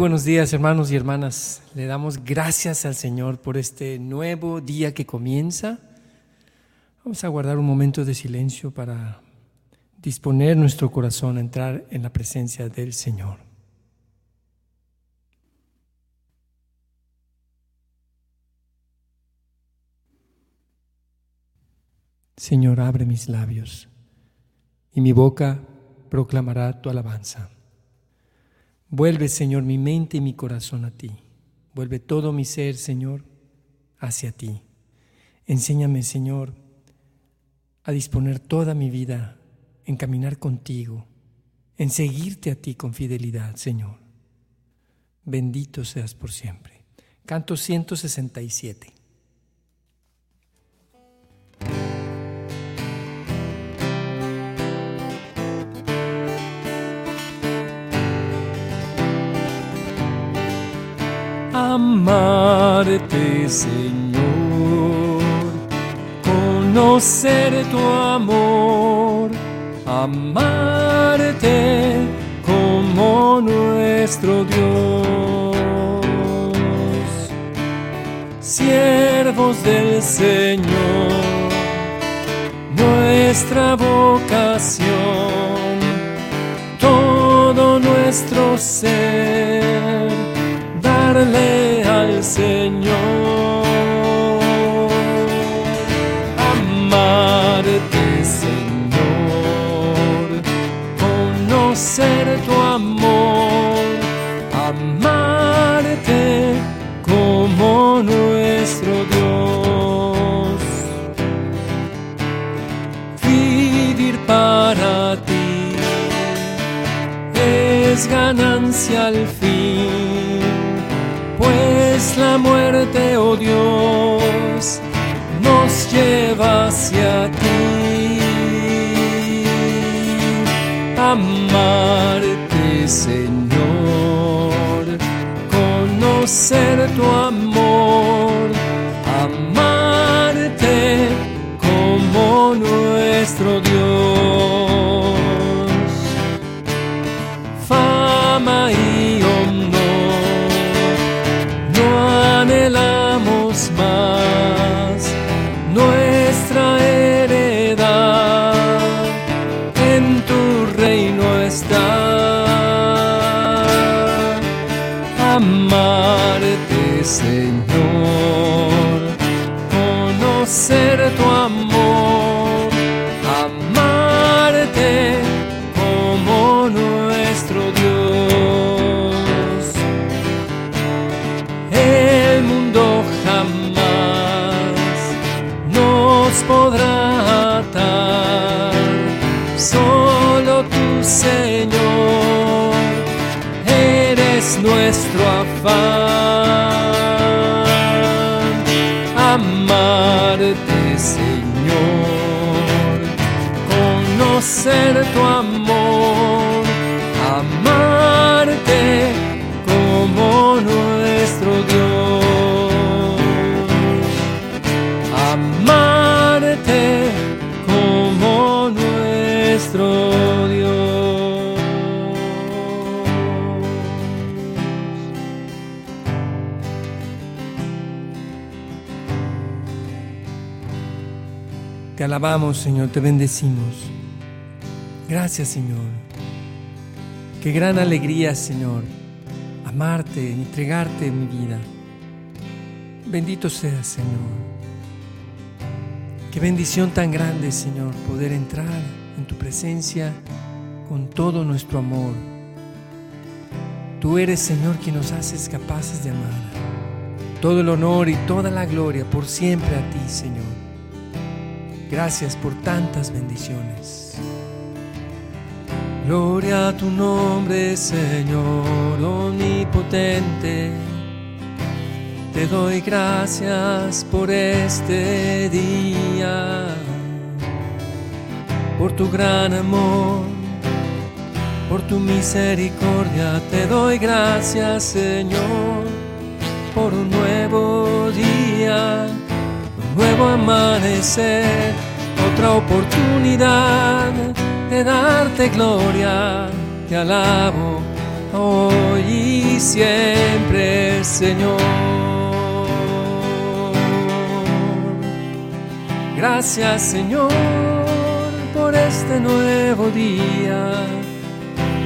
Buenos días hermanos y hermanas. Le damos gracias al Señor por este nuevo día que comienza. Vamos a guardar un momento de silencio para disponer nuestro corazón a entrar en la presencia del Señor. Señor, abre mis labios y mi boca proclamará tu alabanza. Vuelve, Señor, mi mente y mi corazón a ti. Vuelve todo mi ser, Señor, hacia ti. Enséñame, Señor, a disponer toda mi vida en caminar contigo, en seguirte a ti con fidelidad, Señor. Bendito seas por siempre. Canto 167. Amarte, Señor, conocer tu amor, amarte como nuestro Dios. Siervos del Señor, nuestra vocación, todo nuestro ser Señor. Amarte, Señor, conocer tu amor, amarte como nuestro Dios. Vivir para ti es ganancia al fin amor, amarte como nuestro Dios. Fama y anhelamos más nuestra heredad en tu reino está. Señor, conocer tu amor, Te alabamos, Señor, te bendecimos. Gracias, Señor. Qué gran alegría, Señor, amarte, entregarte mi vida. Bendito seas, Señor. Qué bendición tan grande, Señor, poder entrar en tu presencia con todo nuestro amor. Tú eres, Señor, quien nos haces capaces de amar. Todo el honor y toda la gloria por siempre a ti, Señor. Gracias por tantas bendiciones. Gloria a tu nombre, Señor omnipotente. Te doy gracias por este día, por tu gran amor, por tu misericordia. Te doy gracias, Señor, por un nuevo día, nuevo amanecer, otra oportunidad de darte gloria, te alabo, hoy y siempre, Señor. Gracias, Señor, por este nuevo día.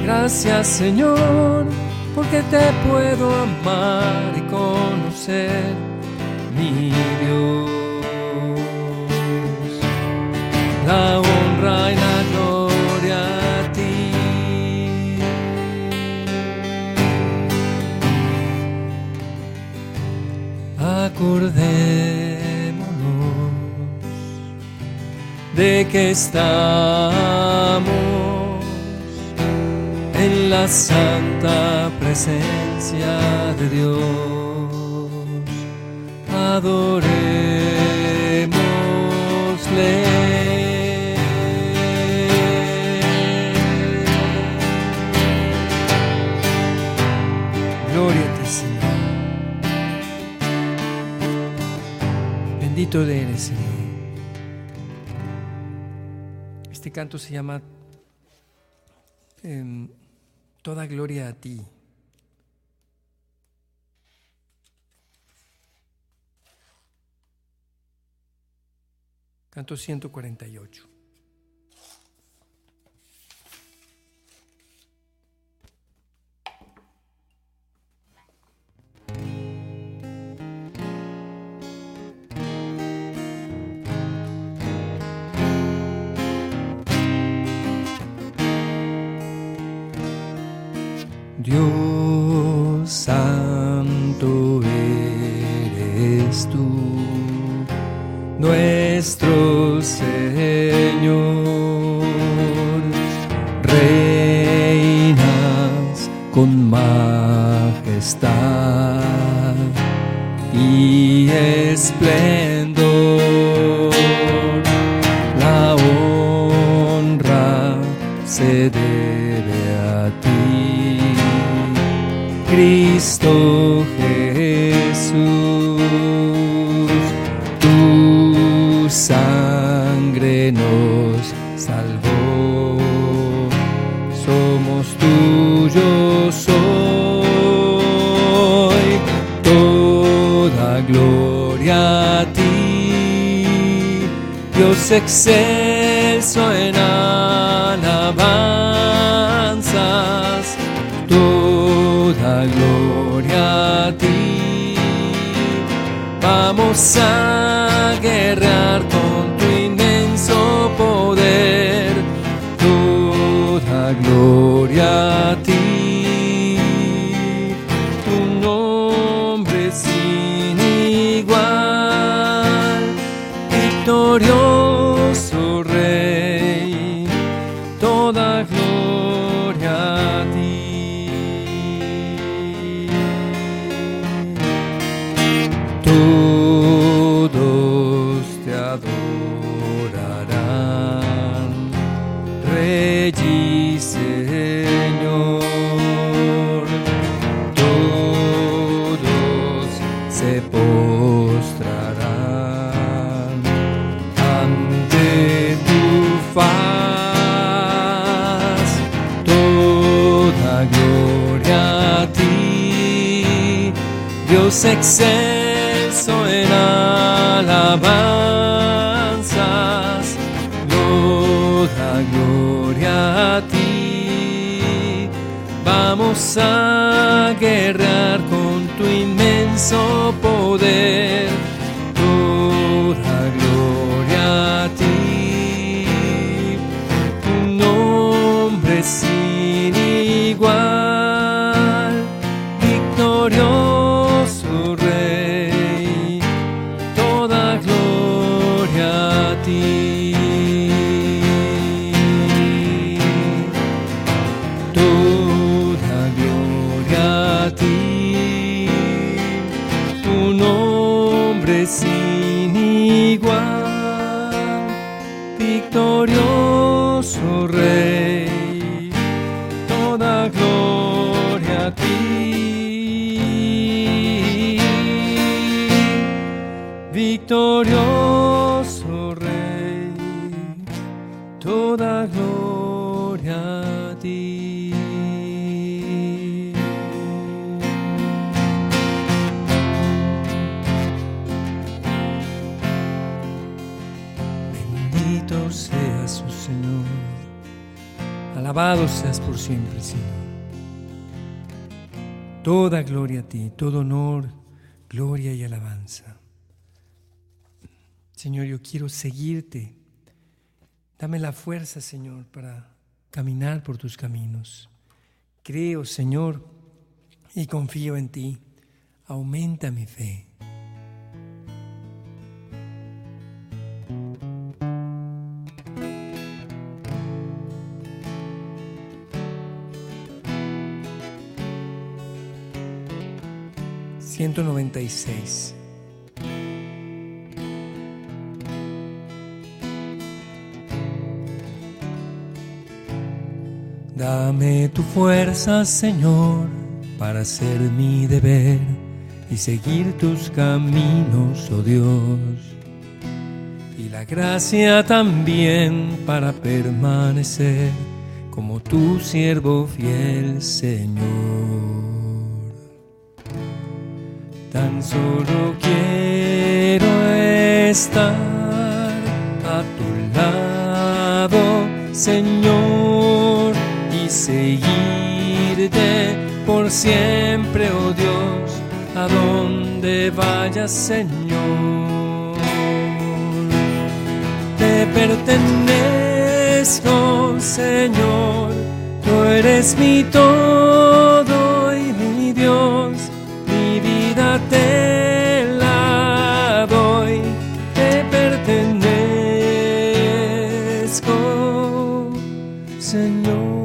Gracias, Señor, porque te puedo amar y conocer, mi Dios. La honra y la gloria a ti. Acordémonos de que estamos en la santa presencia de Dios. Adorémosle. Bendito eres, Señor. Este canto se llama em, Toda gloria a ti. Canto 148. Dios santo eres tú, nuestro Señor, reinas con majestad y esplendor, Dios excelso en alabanzas toda gloria a ti. Vamos a guerrear con a guerrear con tu inmenso poder. toda gloria a ti. Bendito seas, oh Señor. Alabado seas por siempre, Señor. Toda gloria a ti, todo honor, gloria y alabanza. Señor, yo quiero seguirte Dame la fuerza, Señor, para caminar por tus caminos. Creo, Señor, y confío en ti. Aumenta mi fe. Ciento noventa y seis. Dame tu fuerza, Señor, para hacer mi deber y seguir tus caminos, oh Dios. Y la gracia también para permanecer como tu siervo fiel, Señor. Tan solo quiero estar a tu lado, Señor seguirte por siempre, oh Dios, a donde vayas, Señor. Te pertenezco, Señor, tú eres mi todo y mi Dios, mi vida te la doy, te pertenezco, Señor.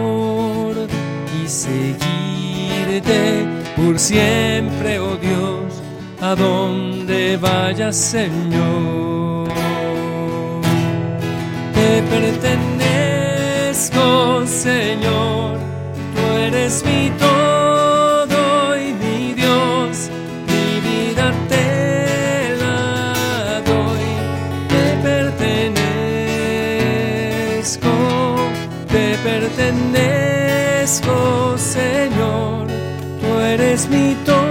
siempre, oh Dios, a donde vayas, Señor. Te pertenezco, Señor, tú eres mi todo y mi Dios, mi vida te la doy. Te pertenezco, te pertenezco, Señor eres mi todo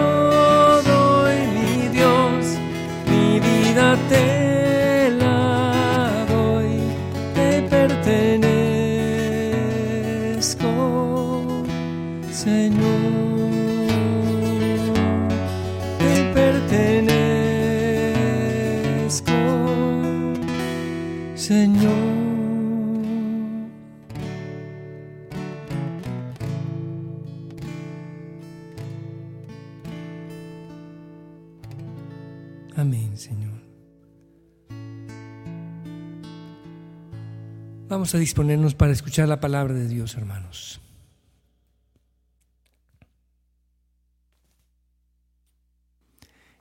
Vamos a disponernos para escuchar la palabra de Dios, hermanos.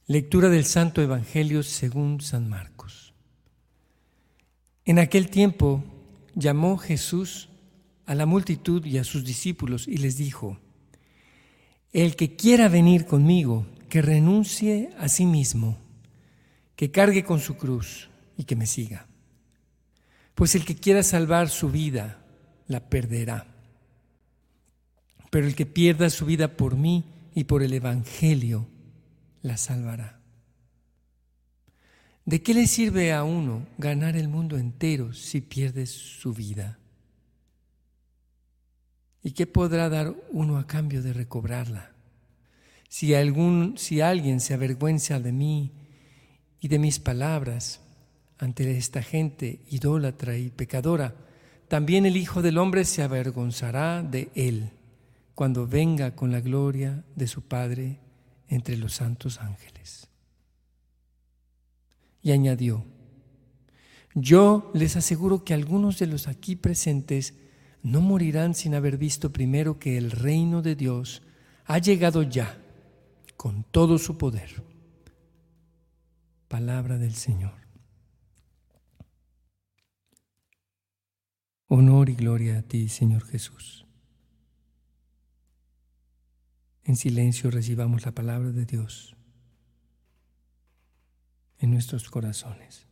Lectura del Santo Evangelio según San Marcos. En aquel tiempo llamó Jesús a la multitud y a sus discípulos y les dijo, El que quiera venir conmigo, que renuncie a sí mismo que cargue con su cruz y que me siga. Pues el que quiera salvar su vida, la perderá. Pero el que pierda su vida por mí y por el Evangelio, la salvará. ¿De qué le sirve a uno ganar el mundo entero si pierde su vida? ¿Y qué podrá dar uno a cambio de recobrarla? Si, algún, si alguien se avergüenza de mí y de mis palabras ante esta gente idólatra y pecadora, también el Hijo del Hombre se avergonzará de él cuando venga con la gloria de su Padre entre los santos ángeles. Y añadió, yo les aseguro que algunos de los aquí presentes no morirán sin haber visto primero que el reino de Dios ha llegado ya con todo su poder palabra del Señor. Honor y gloria a ti, Señor Jesús. En silencio recibamos la palabra de Dios en nuestros corazones.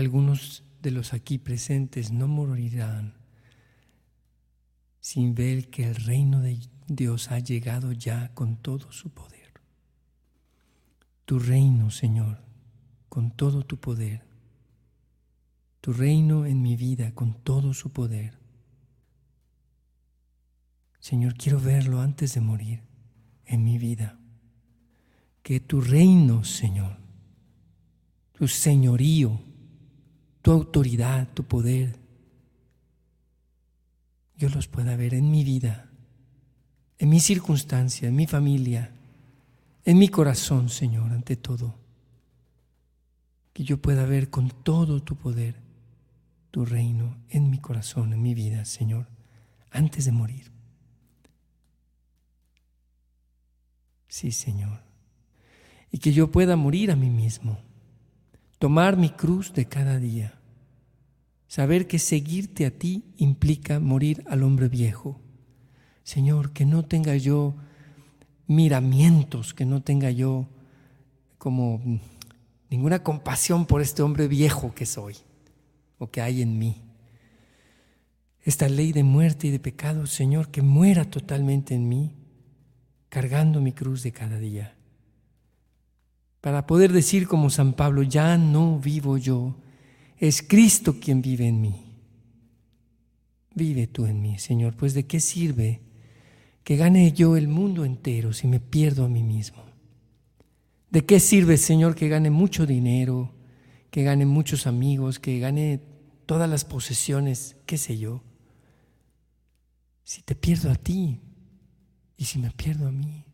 Algunos de los aquí presentes no morirán sin ver que el reino de Dios ha llegado ya con todo su poder. Tu reino, Señor, con todo tu poder. Tu reino en mi vida con todo su poder. Señor, quiero verlo antes de morir en mi vida. Que tu reino, Señor, tu señorío, tu autoridad, tu poder, yo los pueda ver en mi vida, en mi circunstancia, en mi familia, en mi corazón, Señor, ante todo. Que yo pueda ver con todo tu poder tu reino en mi corazón, en mi vida, Señor, antes de morir. Sí, Señor. Y que yo pueda morir a mí mismo tomar mi cruz de cada día, saber que seguirte a ti implica morir al hombre viejo. Señor, que no tenga yo miramientos, que no tenga yo como ninguna compasión por este hombre viejo que soy o que hay en mí. Esta ley de muerte y de pecado, Señor, que muera totalmente en mí, cargando mi cruz de cada día para poder decir como San Pablo, ya no vivo yo, es Cristo quien vive en mí. Vive tú en mí, Señor, pues de qué sirve que gane yo el mundo entero si me pierdo a mí mismo. ¿De qué sirve, Señor, que gane mucho dinero, que gane muchos amigos, que gane todas las posesiones, qué sé yo? Si te pierdo a ti y si me pierdo a mí.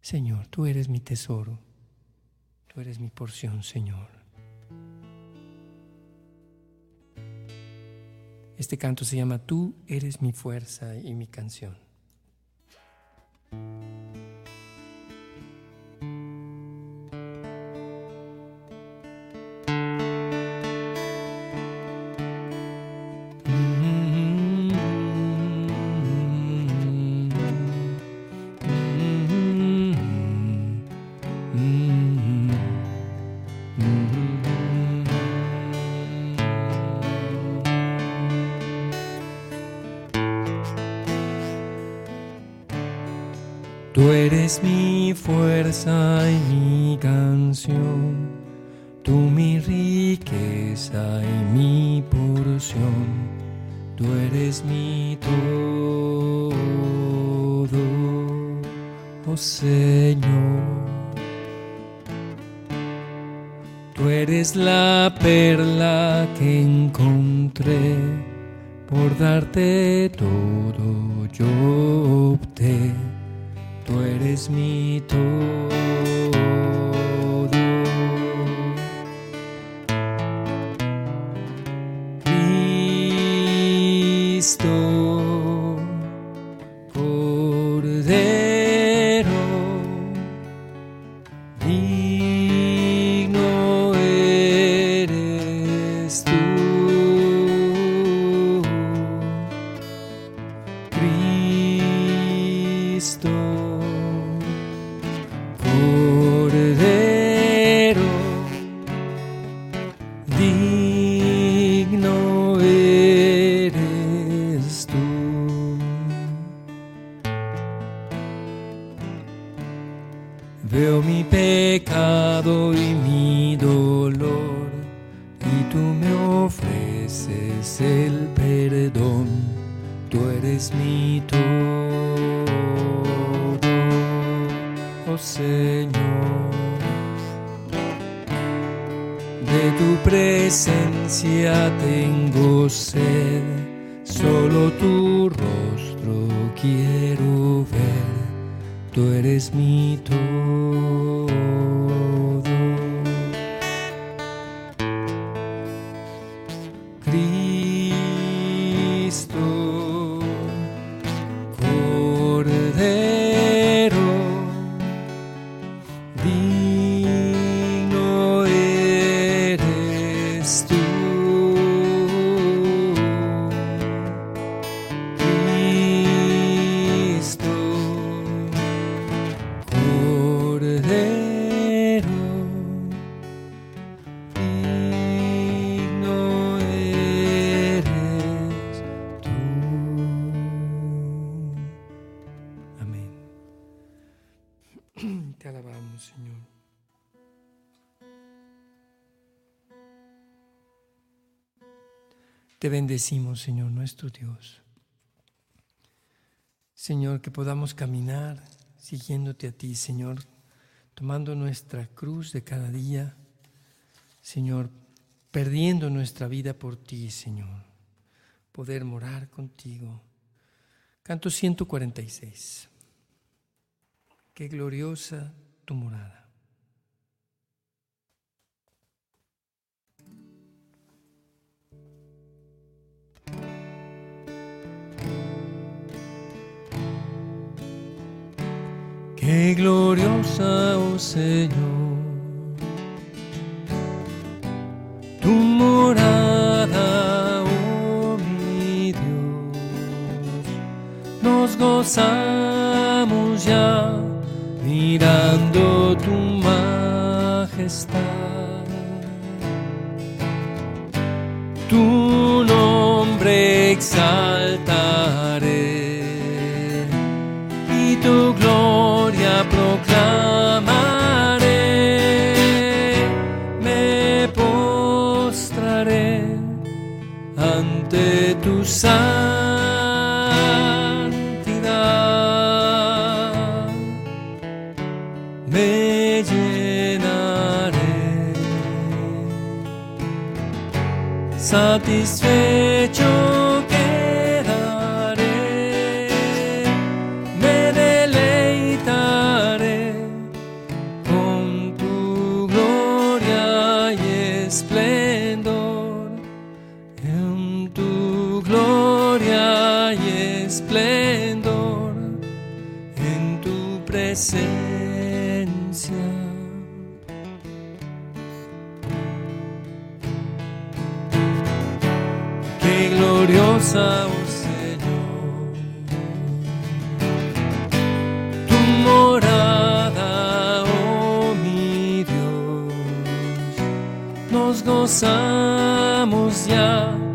Señor, tú eres mi tesoro. Tú eres mi porción, Señor. Este canto se llama Tú eres mi fuerza y mi canción. Tú eres mi fuerza y mi canción, tú mi riqueza y mi porción, tú eres mi todo, oh Señor. Tú eres la perla que encontré, por darte todo yo eres mi todo. Cristo, solo tu rostro quiero ver, tú eres mi todo. Te bendecimos, Señor, nuestro Dios. Señor, que podamos caminar siguiéndote a ti, Señor, tomando nuestra cruz de cada día, Señor, perdiendo nuestra vida por ti, Señor, poder morar contigo. Canto 146. Qué gloriosa tu morada. Qué gloriosa, oh Señor, tu morada, oh mi Dios. Nos gozamos ya mirando tu majestad. Nos gozamos ya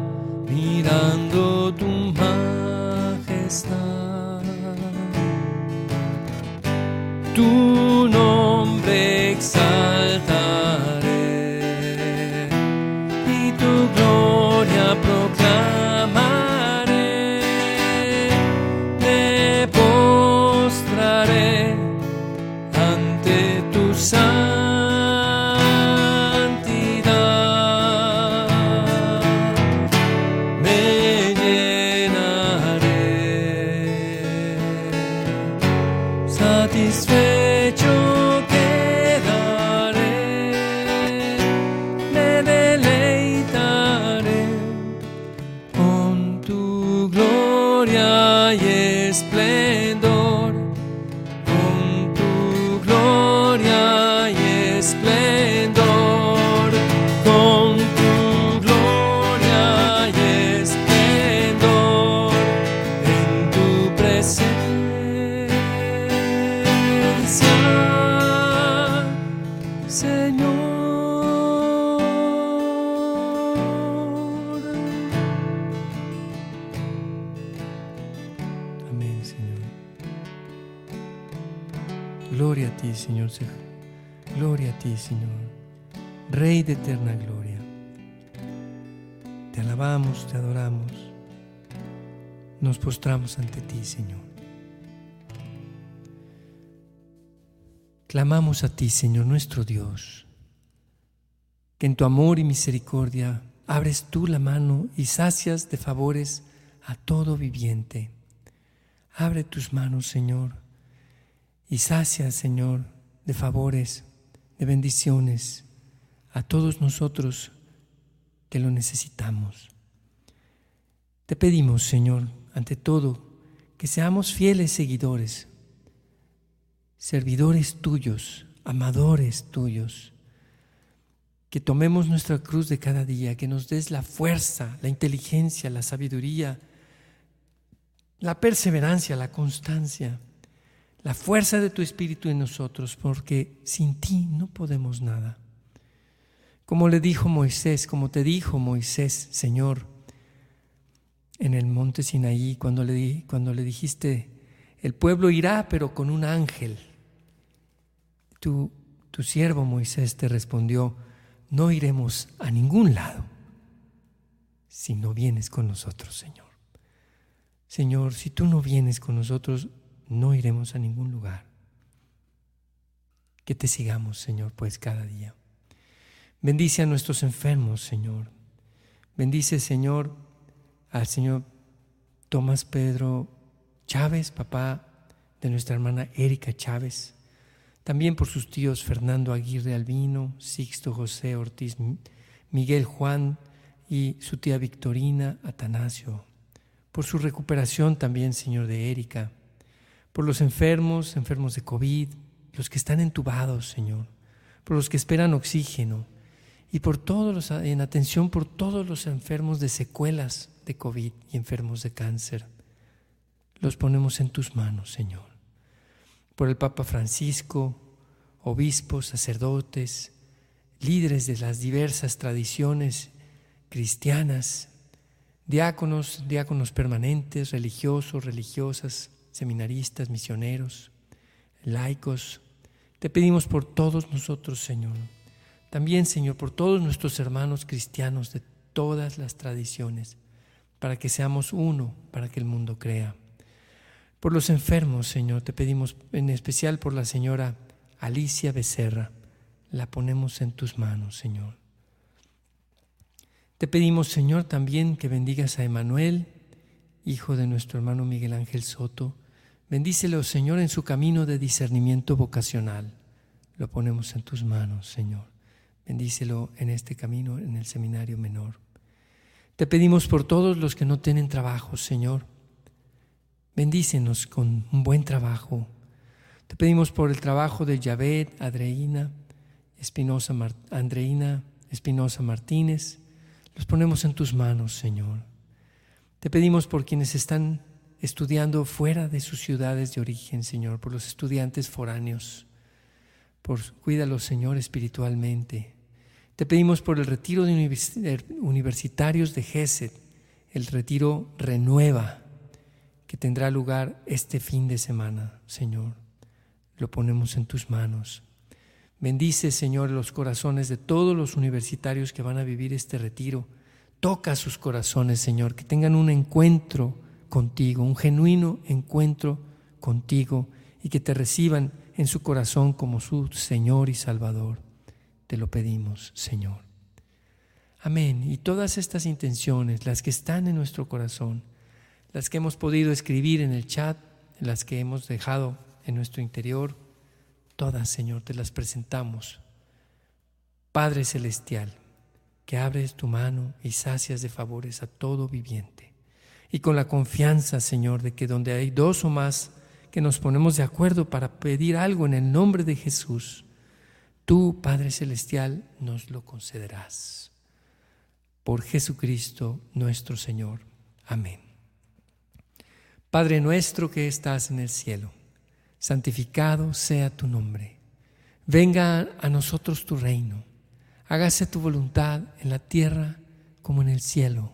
Gloria a ti, Señor. Rey de eterna gloria. Te alabamos, te adoramos. Nos postramos ante ti, Señor. Clamamos a ti, Señor nuestro Dios, que en tu amor y misericordia abres tú la mano y sacias de favores a todo viviente. Abre tus manos, Señor, y sacia, Señor, de favores, de bendiciones a todos nosotros que lo necesitamos. Te pedimos, Señor, ante todo, que seamos fieles seguidores, servidores tuyos, amadores tuyos, que tomemos nuestra cruz de cada día, que nos des la fuerza, la inteligencia, la sabiduría, la perseverancia, la constancia, la fuerza de tu Espíritu en nosotros, porque sin ti no podemos nada. Como le dijo Moisés, como te dijo Moisés, Señor, en el monte Sinaí, cuando le, cuando le dijiste, el pueblo irá, pero con un ángel. Tu, tu siervo Moisés te respondió, no iremos a ningún lado si no vienes con nosotros, Señor. Señor, si tú no vienes con nosotros, no iremos a ningún lugar. Que te sigamos, Señor, pues cada día. Bendice a nuestros enfermos, Señor. Bendice, Señor, al Señor Tomás Pedro Chávez, papá de nuestra hermana Erika Chávez también por sus tíos Fernando Aguirre Albino, Sixto José Ortiz, Miguel Juan y su tía Victorina Atanasio, por su recuperación también, Señor, de Erika, por los enfermos, enfermos de COVID, los que están entubados, Señor, por los que esperan oxígeno y por todos los, en atención por todos los enfermos de secuelas de COVID y enfermos de cáncer. Los ponemos en tus manos, Señor por el Papa Francisco, obispos, sacerdotes, líderes de las diversas tradiciones cristianas, diáconos, diáconos permanentes, religiosos, religiosas, seminaristas, misioneros, laicos. Te pedimos por todos nosotros, Señor. También, Señor, por todos nuestros hermanos cristianos de todas las tradiciones, para que seamos uno, para que el mundo crea. Por los enfermos, Señor, te pedimos en especial por la señora Alicia Becerra. La ponemos en tus manos, Señor. Te pedimos, Señor, también que bendigas a Emanuel, hijo de nuestro hermano Miguel Ángel Soto. Bendícelo, Señor, en su camino de discernimiento vocacional. Lo ponemos en tus manos, Señor. Bendícelo en este camino, en el seminario menor. Te pedimos por todos los que no tienen trabajo, Señor Bendícenos con un buen trabajo. Te pedimos por el trabajo de Yavet, Adreina, Espinosa, Andreina, Espinosa Martínez. Los ponemos en tus manos, Señor. Te pedimos por quienes están estudiando fuera de sus ciudades de origen, Señor, por los estudiantes foráneos. Por, cuídalos, Señor, espiritualmente. Te pedimos por el retiro de universitarios de GESED, el retiro Renueva que tendrá lugar este fin de semana, Señor. Lo ponemos en tus manos. Bendice, Señor, los corazones de todos los universitarios que van a vivir este retiro. Toca sus corazones, Señor, que tengan un encuentro contigo, un genuino encuentro contigo y que te reciban en su corazón como su Señor y Salvador. Te lo pedimos, Señor. Amén. Y todas estas intenciones, las que están en nuestro corazón, las que hemos podido escribir en el chat, las que hemos dejado en nuestro interior, todas, Señor, te las presentamos. Padre Celestial, que abres tu mano y sacias de favores a todo viviente. Y con la confianza, Señor, de que donde hay dos o más que nos ponemos de acuerdo para pedir algo en el nombre de Jesús, tú, Padre Celestial, nos lo concederás. Por Jesucristo nuestro Señor. Amén. Padre nuestro que estás en el cielo, santificado sea tu nombre. Venga a nosotros tu reino. Hágase tu voluntad en la tierra como en el cielo.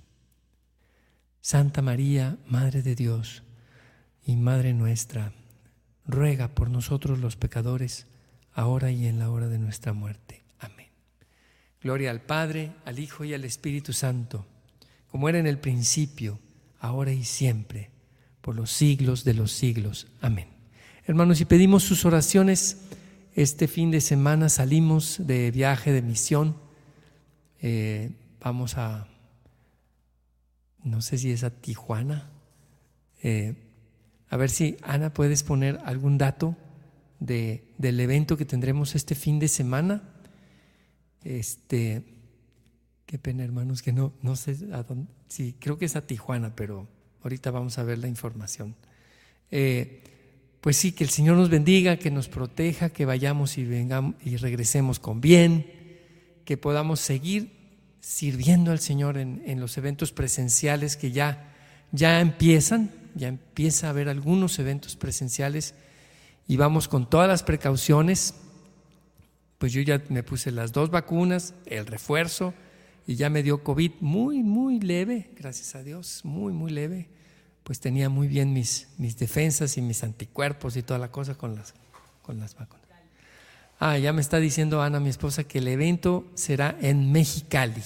Santa María, Madre de Dios y Madre nuestra, ruega por nosotros los pecadores, ahora y en la hora de nuestra muerte. Amén. Gloria al Padre, al Hijo y al Espíritu Santo, como era en el principio, ahora y siempre, por los siglos de los siglos. Amén. Hermanos, y pedimos sus oraciones. Este fin de semana salimos de viaje de misión. Eh, vamos a, no sé si es a Tijuana. Eh, a ver si, Ana, puedes poner algún dato de, del evento que tendremos este fin de semana. Este, qué pena, hermanos, que no, no sé a dónde. Sí, creo que es a Tijuana, pero ahorita vamos a ver la información. Eh, pues sí, que el Señor nos bendiga, que nos proteja, que vayamos y vengamos y regresemos con bien, que podamos seguir sirviendo al Señor en, en los eventos presenciales que ya, ya empiezan ya empieza a haber algunos eventos presenciales y vamos con todas las precauciones. Pues yo ya me puse las dos vacunas, el refuerzo y ya me dio COVID muy, muy leve, gracias a Dios, muy, muy leve. Pues tenía muy bien mis, mis defensas y mis anticuerpos y toda la cosa con las, con las vacunas. Ah, ya me está diciendo Ana, mi esposa, que el evento será en Mexicali.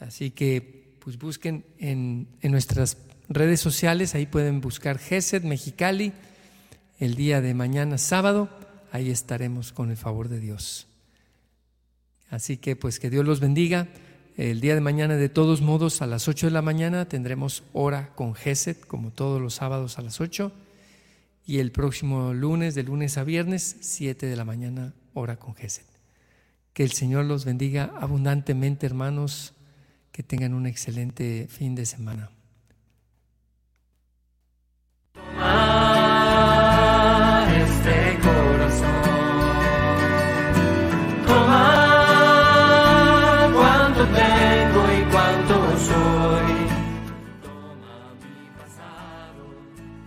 Así que pues busquen en, en nuestras redes sociales, ahí pueden buscar GESED Mexicali el día de mañana sábado, ahí estaremos con el favor de Dios. Así que pues que Dios los bendiga. El día de mañana de todos modos a las 8 de la mañana tendremos hora con GESED como todos los sábados a las 8 y el próximo lunes de lunes a viernes 7 de la mañana hora con GESED. Que el Señor los bendiga abundantemente hermanos, que tengan un excelente fin de semana.